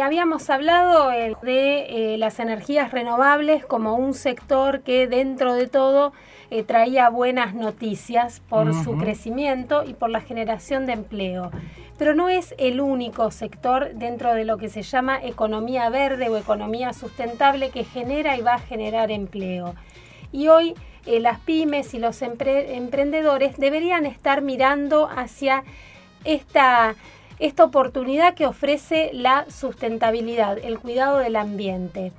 Habíamos hablado eh, de eh, las energías renovables como un sector que dentro de todo eh, traía buenas noticias por su crecimiento y por la generación de empleo. Pero no es el único sector dentro de lo que se llama economía verde o economía sustentable que genera y va a generar empleo. Y hoy las pymes y los emprendedores deberían estar mirando hacia esta esta oportunidad que ofrece la sustentabilidad, el cuidado del ambiente.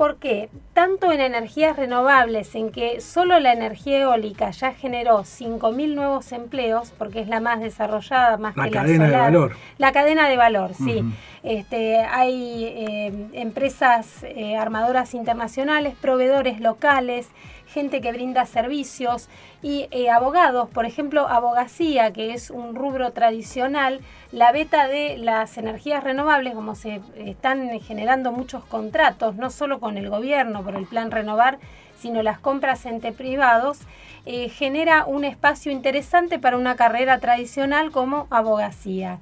¿Por qué? Tanto en energías renovables, en que solo la energía eólica ya generó 5.000 nuevos empleos, porque es la más desarrollada, más la que cadena la de valor. La cadena de valor, sí. este, hay eh, empresas eh, armadoras internacionales, proveedores locales, gente que brinda servicios y eh, abogados, por ejemplo, abogacía, que es un rubro tradicional, la beta de las energías renovables, como se están generando muchos contratos, no solo con el gobierno por el plan renovar, sino las compras entre privados, eh, genera un espacio interesante para una carrera tradicional como abogacía.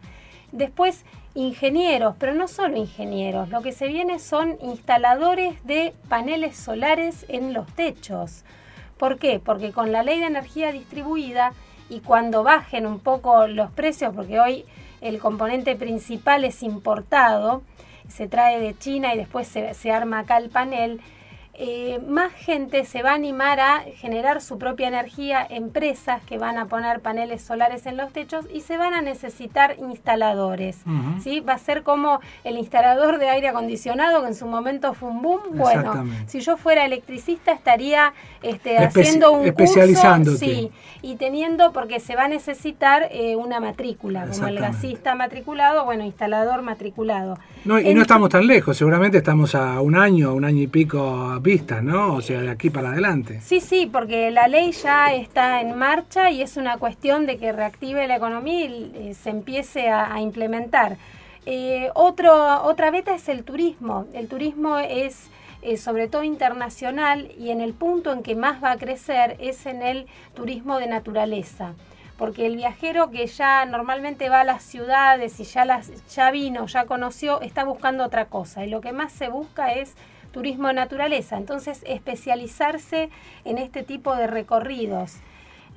Después, ingenieros, pero no solo ingenieros, lo que se viene son instaladores de paneles solares en los techos. ¿Por qué? Porque con la ley de energía distribuida y cuando bajen un poco los precios, porque hoy el componente principal es importado, se trae de China y después se, arma acá el panel, eh, más gente se va a animar a generar su propia energía, empresas que van a poner paneles solares en los techos y se van a necesitar instaladores. ¿sí? Va a ser como el instalador de aire acondicionado que en su momento fue un boom. Bueno, si yo fuera electricista estaría este, haciendo un curso sí, y teniendo, porque se va a necesitar eh, una matrícula, como el gasista matriculado, bueno, instalador matriculado. No, y no estamos tan lejos, seguramente estamos a un año, un año y pico ¿no? O sea, de aquí para adelante. Sí, sí, porque la ley ya está en marcha y es una cuestión de que reactive la economía y se empiece a, implementar. Eh, otro, otra beta es el turismo. El turismo es eh, sobre todo internacional y en el punto en que más va a crecer es en el turismo de naturaleza porque el viajero que ya normalmente va a las ciudades y ya, las, ya vino, ya conoció, está buscando otra cosa. Y lo que más se busca es turismo naturaleza. Entonces, especializarse en este tipo de recorridos.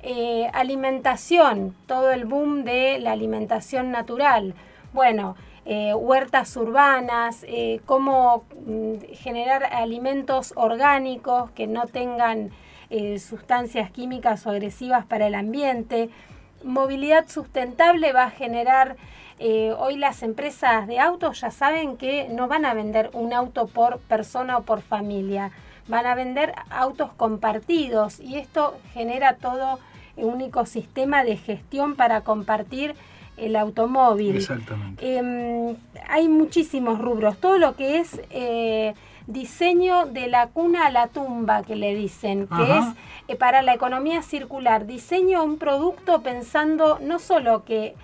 Eh, alimentación, todo el boom de la alimentación natural. Bueno, eh, huertas urbanas, eh, cómo mm, generar alimentos orgánicos que no tengan sustancias químicas o agresivas para el ambiente movilidad sustentable va a generar, eh, hoy las empresas de autos ya saben que no van a vender un auto por persona o por familia, van a vender autos compartidos y esto genera todo un ecosistema de gestión para compartir el automóvil. Exactamente. Em, hay muchísimos rubros, todo lo que es... Eh, diseño de la cuna a la tumba, que le dicen, que es eh, para la economía circular. Diseño un producto pensando no solo que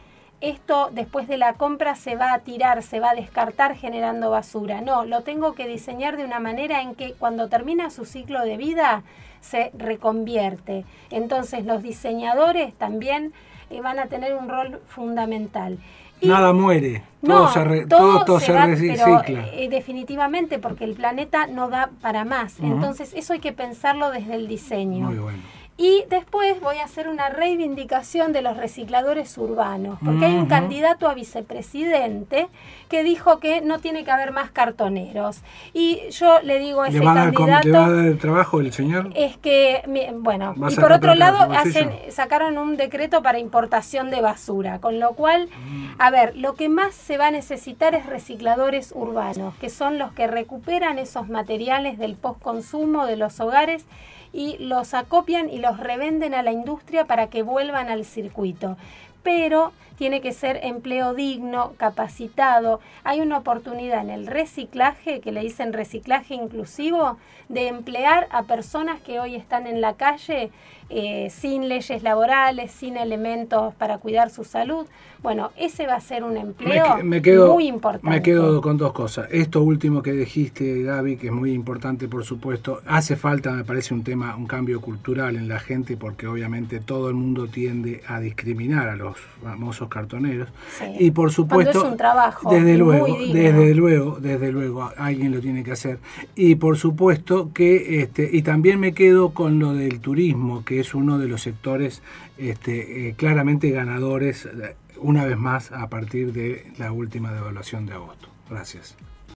esto después de la compra se va a tirar, se va a descartar generando basura. No, lo tengo que diseñar de una manera en que cuando termina su ciclo de vida se reconvierte. Entonces los diseñadores también eh, van a tener un rol fundamental. Nada muere, todo, se, todo, se, recicla. Eh, definitivamente, porque el planeta no da para más. Entonces, eso hay que pensarlo desde el diseño. Muy bueno. Y después voy a hacer una reivindicación de los recicladores urbanos, porque hay un candidato a vicepresidente que dijo que no tiene que haber más cartoneros. Y yo le digo a ese candidato... ¿Le va a dar el trabajo el señor? Es que, bueno, y por otro lado hacen, sacaron un decreto para importación de basura, con lo cual, mm. a ver, lo que más se va a necesitar es recicladores urbanos, que son los que recuperan esos materiales del postconsumo de los hogares y los acopian y los revenden a la industria para que vuelvan al circuito. Pero tiene que ser empleo digno, capacitado. Hay una oportunidad en el reciclaje, que le dicen reciclaje inclusivo, de emplear a personas que hoy están en la calle eh, sin leyes laborales, sin elementos para cuidar su salud. Bueno, ese va a ser un empleo muy importante. Me quedo con dos cosas. Esto último que dijiste, Gaby, que es muy importante, por supuesto, hace falta, me parece, un tema, un cambio cultural en la gente, porque obviamente todo el mundo tiende a discriminar a los famosos cartoneros. Y por supuesto, es un trabajo desde luego, desde luego, desde luego, alguien lo tiene que hacer. Y por supuesto que, este, y también me quedo con lo del turismo, que es uno de los sectores este, eh, claramente ganadores, una vez más, a partir de la última devaluación de agosto. Gracias.